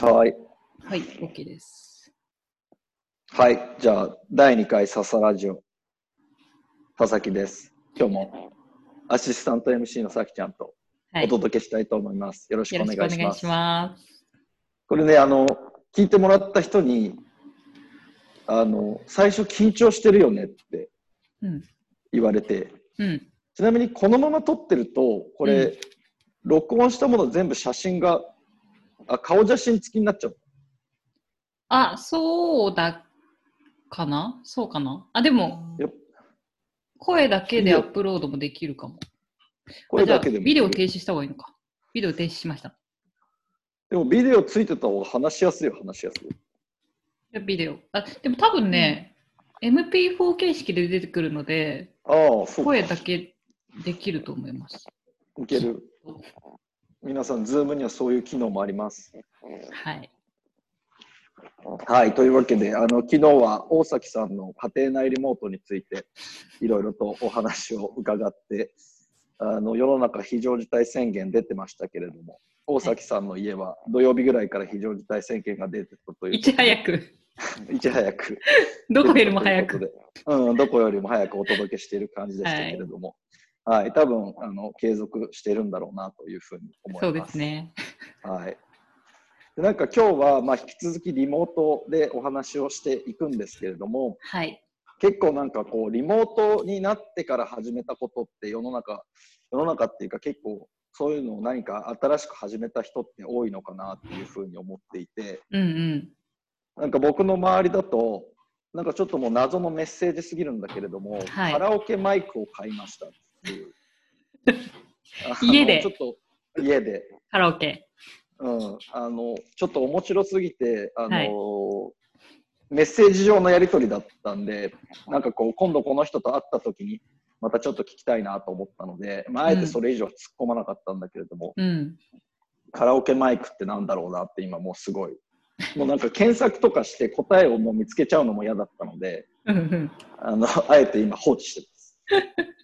はい。はい、OK です。はい。じゃあ、第2回笹ラジオ、田崎です。今日もアシスタント MC のさきちゃんとはい。お届けしたいと思います。よろしくよおろしくお願いし願いします。ます。これね、あの、聞いてもらった人に、あの、最初緊張してるよねってうん。言われて、うん。ちなみにこのまま撮ってると、これ、うん録音したもの全部写真が、あ、顔写真付きになっちゃう。あ、そうだかな？そうかな？あ、でも声だけでアップロードもできるかも。これだけでも。ビデオ停止した方がいいのか？ビデオ停止しました。でもビデオついてた方が話しやすいよ、話しやすい。じゃあビデオ。あ、でも多分ね、MP4 形式で出てくるので、ああ、そうか。声だけできると思います。いける。皆さん、ズームにはそういう機能もあります。はい。はい、というわけで、あの昨日は大崎さんの家庭内リモートについていろいろとお話を伺って、あの世の中非常事態宣言出てましたけれども、大崎さんの家は土曜日ぐらいから非常事態宣言が出てたという。いち早く、いち早く。どこよりも早く。うん、どこよりも早くお届けしている感じでしたけれども、はい、多分あの継続しているんだろうなというふうに思います。そうですね。はい。でなんか今日はまあ引き続きリモートでお話をしていくんですけれども、はい。結構なんかこうリモートになってから始めたことって世の中世の中っていうか結構そういうのを何か新しく始めた人って多いのかなっていうふうに思っていて、うんうん。なんか僕の周りだとなんかちょっともう謎のメッセージすぎるんだけれども、はいカラオケマイクを買いました家でちょっと家で。カラオケ。うん、あのちょっと面白すぎてあの、はいメッセージ上のやり取りだったんでなんかこう今度この人と会った時にまたちょっと聞きたいなと思ったので、まあ、あえてそれ以上は突っ込まなかったんだけれども、うん。カラオケマイクってなんだろうなって今もうすごいもうなんか検索とかして答えをもう見つけちゃうのも嫌だったのであのあえて今放置してます。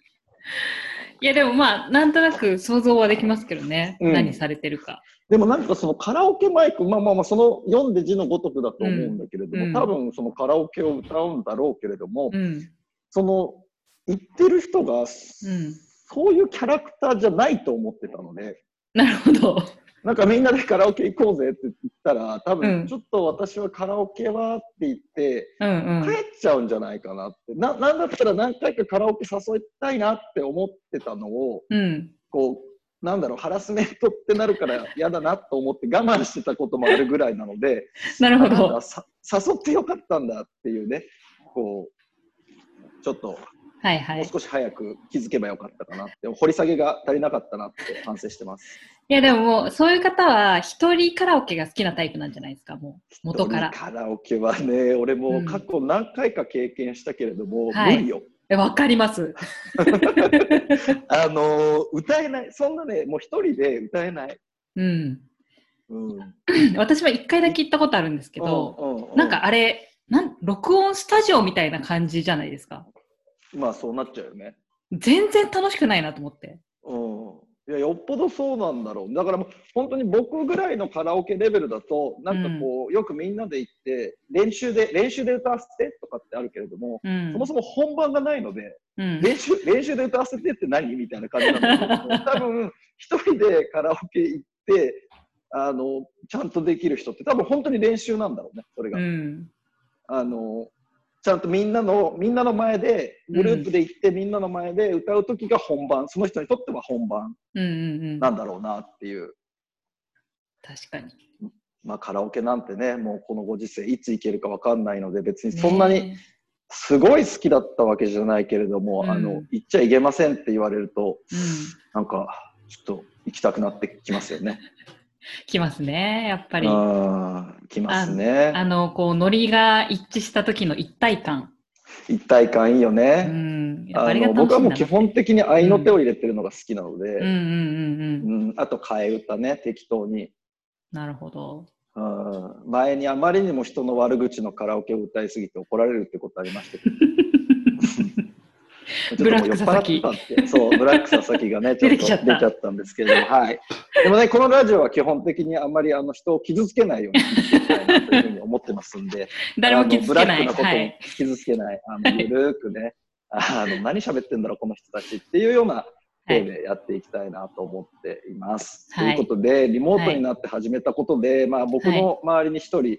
いやでもまあなんとなく想像はできますけどね、うん。何されてるか。でもなんかそのカラオケマイク、まあまあまあ、その読んで字のごとくだと思うんだけれども、うん。多分そのカラオケを歌うんだろうけれども、うん。その言ってる人が、うん、そういうキャラクターじゃないと思ってたので、なるほど。なんかみんなでカラオケ行こうぜって言ったら、多うん分ちょっと私はカラオケはって言って、うんうん帰っちゃうんじゃないかなって、ななんだったら何回かカラオケ誘いたいなって思ってたのを、うんこう、なんだろう、ハラスメントってなるから嫌だなと思って我慢してたこともあるぐらいなので、なるほど。誘ってよかったんだっていうね、こう、ちょっとはいはい。もう少し早く気づけばよかったかなって、掘り下げが足りなかったなって反省してます。いやでももうそういう方は一人カラオケが好きなタイプなんじゃないですか、もう元から。カラオケはね、俺もうん過去何回か経験したけれども、はい無理よ。えわかります。あのー歌えない、そんなね、もう一人で歌えない。うん。うん。私は一回だけ行ったことあるんですけど、うんうんうんなんかあれ、なん録音スタジオみたいな感じじゃないですか？まあそうなっちゃうよね。全然楽しくないなと思って。うん。いや、よっぽどそうなんだろう。だからもう、本当に僕ぐらいのカラオケレベルだと、なんかこう、よくみんなで行って、練習で、練習で歌わせてとかってあるけれども、うん。そもそも本番がないので、うん、練習練習で歌わせてって何みたいな感じなんだけど 多分一人でカラオケ行ってあのちゃんとできる人って多分本当に練習なんだろうねそれが、うん。あのちゃんとみんなのみんなの前でグループで行って、みんなの前で歌う時が本番その人にとっては本番うんうんうん。なんだろうなっていう、確かに。まあ、カラオケなんてねもうこのご時世いつ行けるか分かんないので別にそんなにねすごい好きだったわけじゃないけれども、うんあの行っちゃいけませんって言われるとうん。なんか、ちょっと行きたくなってきますよね。来ますね、やっぱり。あー来ますね。あの、こう、ノリが一致した時の一体感。一体感いいようね。ん。やっぱあの僕はもう基本的に愛の手を入れてるのが好きなので、うんうんうんうん。うんあと替え歌ね、適当に。なるほど。うん前にあまりにも人の悪口のカラオケを歌いすぎて怒られるってことありましたけど、ブラック佐々木ちょっともう酔っ払ってたってそう、ブラック佐々木がね、ちょっと出ちゃったんですけれども、はい。でもね、このラジオは基本的にあんまりあの人を傷つけないようにしていきたいなというふうに思ってますんで、誰も傷つけない。ブラックなこともはい。傷つけない、あのゆるーくね、あの何喋ってんだろう、この人たちっていうような手でやっていきたいなと思っています。はいということで、リモートになって始めたことで、まあ、僕の周りに一人、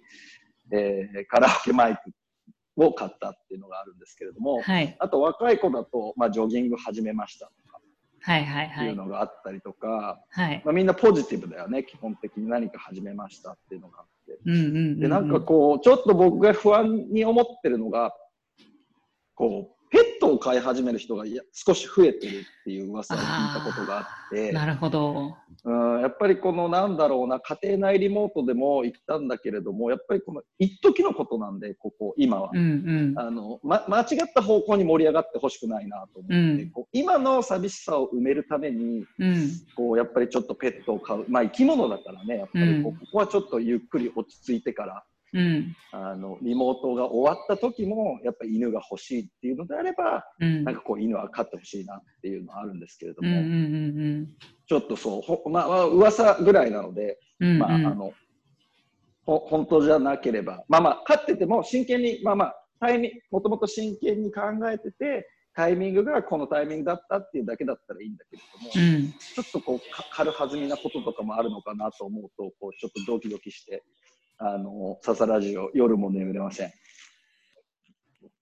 えーカラオケマイクを買ったっていうのがあるんですけれども、はい。あと若い子だと、まあ、ジョギング始めましたとかはい。はい。っていうはい。のがあったりとか、はい。まあ、みんなポジティブだよね、基本的に何か始めましたっていうのがあって。うんうんうんうん。で、なんかこう、ちょっと僕が不安に思ってるのが、こう、ペットを飼い始める人がいや少し増えてるっていう噂を聞いたことがあって、なるほど。うん、やっぱりこのなんだろうな、家庭内リモートでも言ったんだけれども、やっぱりこの一時のことなんで、ここ、今は。うんうん。あの、ま、間違った方向に盛り上がってほしくないなと思って、うんこう今の寂しさを埋めるために、うん。こう、やっぱりちょっとペットを飼う。まあ、生き物だからね、やっぱりこう、うんここはちょっとゆっくり落ち着いてから、うん。あの、リモートが終わった時も、やっぱり犬が欲しいっていうのであれば、うん。なんかこう、犬は飼ってほしいなっていうのはあるんですけれども、うんうんうんちょっとそう、ほまあ、まあ、噂ぐらいなので、うん。うんまあ、あの、ほ本当じゃなければ、まあまあ、飼ってても真剣に、まあまあ、タイミング、もともと真剣に考えてて、タイミングがこのタイミングだったっていうだけだったらいいんだけれども、うん。ちょっとこう、か軽はずみなこととかもあるのかなと思うと、こう、ちょっとドキドキして、あの、ササラジオ、夜も眠れません。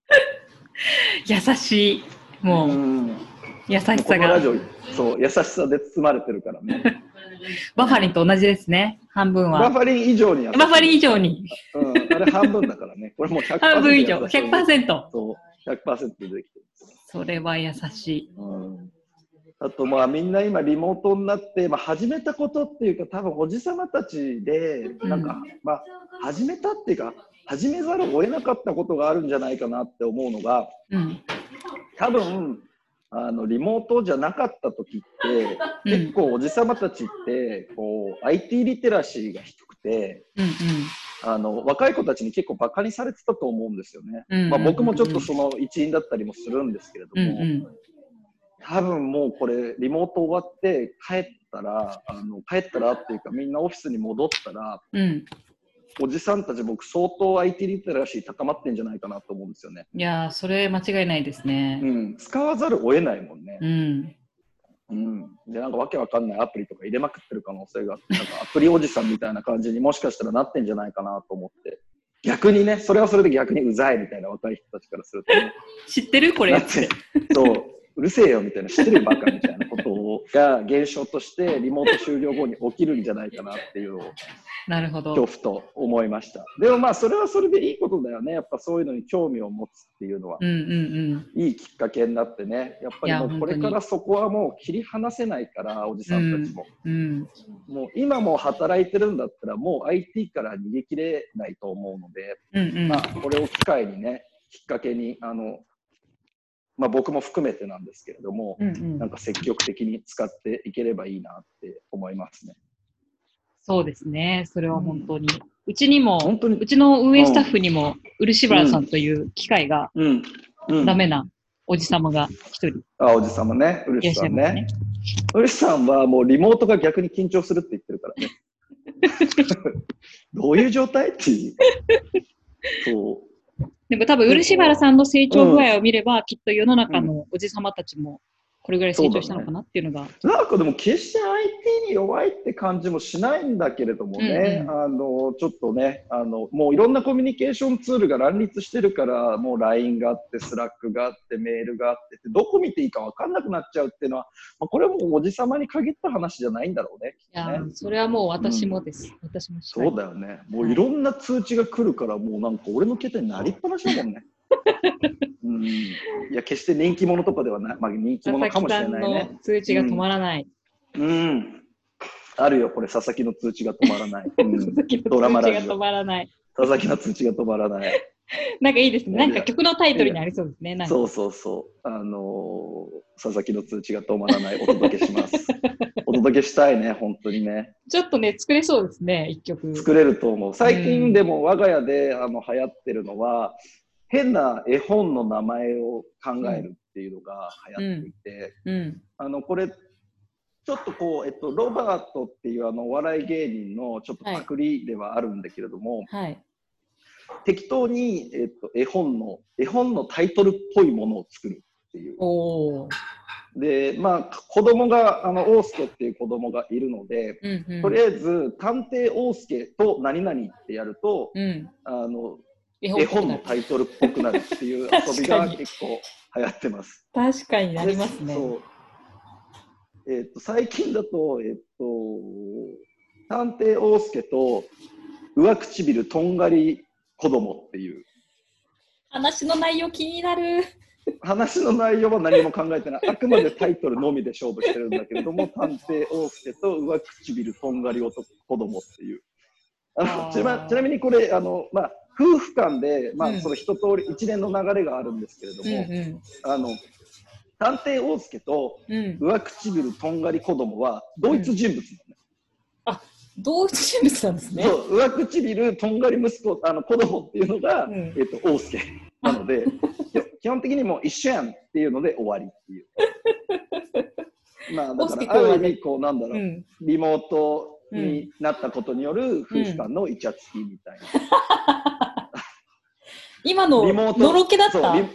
優しい。もう、ん優しさがのラジ。オ、そう、優しさで包まれてるからね。バファリンと同じですね。半分は。バファリン以上にバファリン以上に。うん、あれ半分だからね。これもう100%。半分以上。優しい100%。そう、100%でできてる。それは優しい。うんあとまあみんな今リモートになって、まあ、始めたことっていうか多分おじさまたちでなんか、まあ始めたっていうか始めざるを得なかったことがあるんじゃないかなって思うのがうん。多分あのリモートじゃなかった時ってうん結構おじさまたちってこう IT リテラシーが低くてうんあの若い子たちに結構バカにされてたと思うんですよね。うん。まあ、僕もちょっとその一員だったりもするんですけれども、うんうん。多分もうこれリモート終わって帰ったらあの帰ったらっていうかみんなオフィスに戻ったらうん。おじさんたち僕相当 IT リテラシー高まってんじゃないかなと思うんですよね。いやー、それ間違いないですうね。ん、使わざるを得ないもんねう。ん。うん、でなんかわけわかんないアプリとか入れまくってる可能性がなんかアプリおじさんみたいな感じにもしかしたらなってんじゃないかなと思って逆にねそれはそれで逆にうざいみたいな若い人たちからするとね 知ってる？これだって、そう、うるせえよみたいな、知ってるよバカみたいなことが現象として、リモート終了後に起きるんじゃないかなっていうのをなるほど。恐怖と思いました。でもまあ、それはそれでいいことだよね。やっぱそういうのに興味を持つっていうのはう、んうんいいきっかけになってね、やっぱりもうこれからそこはもう切り離せないから、おじさんたちも。うん。うん。もう今もう働いてるんだったら、もう IT から逃げ切れないと思うので、うんうん。まあ、これを機会にね、きっかけに、あの、まあ僕も含めてなんですけれども、うんうんなんか積極的に使っていければいいなって思いますね。そうですね。それは本当に。うちにも、本当にうちの運営スタッフにも、漆原さんという機械がうん。うん、ダメなおじさまが一人あ、おじさまね。ういらっしゃるしさんねいますね。。うるしさんはもうリモートが逆に緊張するって言ってるからね。どういう状態っていう。そう。でも多分、漆原さんの成長具合を見れば、きっと世の中のおじさまたちも、これぐらい成長したのかなっていうのが。なんかでも決して IT に弱いって感じもしないんだけれどもね、うんあのちょっとねあの、もういろんなコミュニケーションツールが乱立してるから、もう LINE があって、Slack があって、メールがあってって、どこ見ていいか分かんなくなっちゃうっていうのは、まあ、これはもうおじさまに限った話じゃないんだろうね、いや。それはもう私もです。私もしたいそうだよね。もういろんな通知が来るから、もうなんか俺の携帯なりっぱなしだもんね。うん、いや、決して人気者とかではない、まあ、人気者かもしれないね。の通知が止まらない。うん。あるよ、これ、佐々木の通知が止まらない。うん、佐々木のドラマラジオ通知が止まらない。佐々木の通知が止まらない。なんかいいですね。なんか曲のタイトルにありそうですね。なんかそうそうそう。あのー佐々木の通知が止まらない。お届けします。お届けしたいね、本当にね。ちょっとね、作れそうですね、一曲。作れると思う。最近でも我が家であの流行ってるのは、変な絵本の名前を考えるっていうのが流行っていて、うん。あのこれちょっとこう、えっと、ロバートっていうあのお笑い芸人のちょっとパクリではあるんだけれども、はい。適当に、えっと、絵本の絵本のタイトルっぽいものを作るっていう。でまあ子供があの大介っていう子供がいるので、うんうん。とりあえず探偵大介と何々ってやると、うん。あの絵絵本のタイトルっぽくなるっていう 遊びが結構流行ってます。確かになりますね。そうえっと最近だと、えっと、探偵大介と上唇とんがり子供っていう話の内容気になる。話の内容は何も考えてないあくまでタイトルのみで勝負してるんだけれども 探偵大介と上唇とんがり男子供っていうあのちなちなみにこれあの、まあ、夫婦間で、まあうんその一通り一連の流れがあるんですけれどうんも、うあの探偵大介とん。うん。上唇とんがり子供は同一人物なのね、同一人物なんですね。そう上唇とんがり息子あの子供っていうのが、うんえっと大介なのでき基本的にもう一緒やんっていうので終わりっていう。まあだからある意味こうなんだろう、うん。リモートになったことによる夫婦間のイチャつきみたいな。今のリモートのろけだった？リ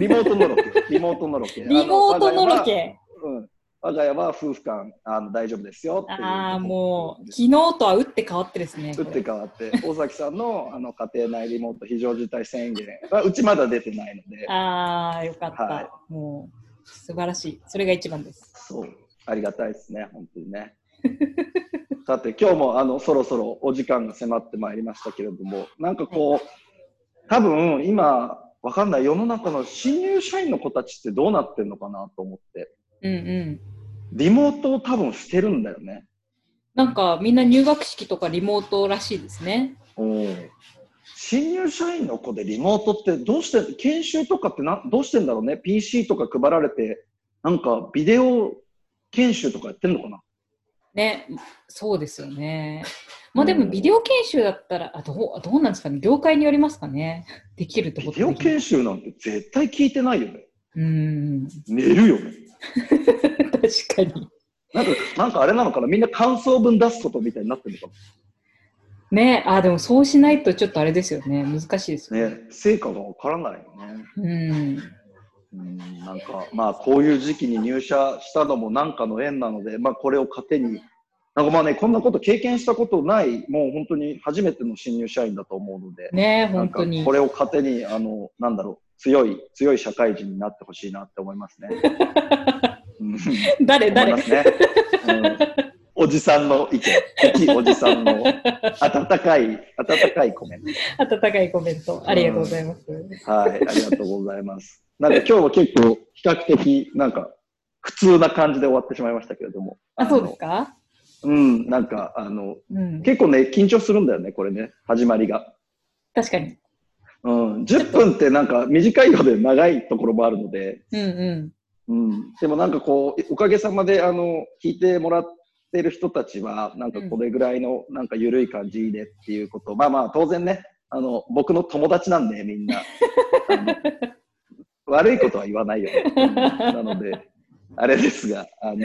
リモートのろけ。リモートのろけ。リモートのろあけ。うん。我が家は夫婦間あの大丈夫ですよ。ああ、もう、昨日とは打って変わってですね。打って変わって、大崎さんのあの家庭内リモート非常事態宣言はうちまだ出てないので、ああ、よかった。はもう、素晴らしい。それが一番です。そう、ありがたいですね、本当にね。さて、今日もあのそろそろお時間が迫ってまいりましたけれども、なんかこう、多分今、わかんない、世の中の新入社員の子たちってどうなってるのかなと思って、うんうん。リモートを多分してるんだよね。なんか、みんな入学式とかリモートらしいですね。新入社員の子でリモートってどうして、研修とかってなどうしてんだろうね ?PC とか配られて、なんかビデオ研修とかやってんのかなね、そうですよね。まあでも、うんビデオ研修だったら、あどうどうなんですかね、業界によりますかね？できるってビことデオ研修なんて絶対聞いてないよね。うん、寝るよね。確かに。なんか、なんかあれなのかな？みんな感想文出すことみたいになってるのかね、あでもそうしないとちょっとあれですよね、難しいですよね。なね、成果がわからないよね。うん、うん、なんか、まあ、こういう時期に入社したのもなんかの縁なので、まあ、これを糧に、なんかまあね、こんなこと経験したことない、もう本当に初めての新入社員だと思うので、ね、本当にこ。れを糧に、あの、なんだろう、強い、強い社会人になってほしいなって思いますね。う ん誰、誰ね。うんおじさんの意見、一おじさんの温かい、温かいコメン温かいコメント、ありがとうございます。ト。はい、ありがとうございます。なんか今日は結構比較的、なんか普通な感じで終わってしまいましたけれども。あ、そうですのか？うん、なんか、あの、うん、結構ね、緊張するんだよね、これね、始まりが。確かに。うん、10分ってなんか短いようで長いところもあるので、うんううん、でもなんかこう、おかげさまで、あの、聞いてもらってる人たちは、なんかこれぐらいの、なんか緩い感じでっていうこと、まあまあ、当然ね、あの、僕の友達なんで、みんな。悪いことは言わないよ、ね。う んなので、あれですが、あの、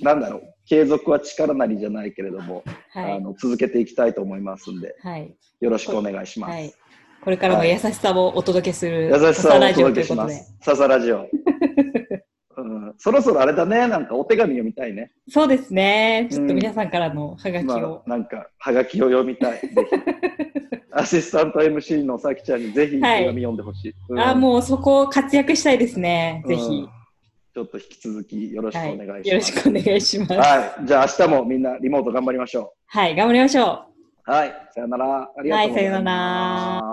なんだろう、継続は力なりじゃないけれども、ん。はい。あの、続けていきたいと思いますんで、はい。よろしくお願いします。はい。これからも優しさをお届けする、優しさをおラジオ届けしま。す笹ラジオ。うん、そろそろあれだね、なんかお手紙読みたいね。そうですね。ちょっと皆さんからのハガキまを。あ、なんか、はがきを読みたい。ぜひ。アシスタント MC のさきちゃんにぜひ手はい紙読んでほしい。うんあ、もうそこ活躍したいですね。ぜひうん。ちょっと引き続きよろしくはい。お願いします。よろしくお願いします。はい。じゃあ明日もみんなリモート頑張りましょはい。頑張りましょう。う。はい。さよなら。ありがとうございます。はいさよなら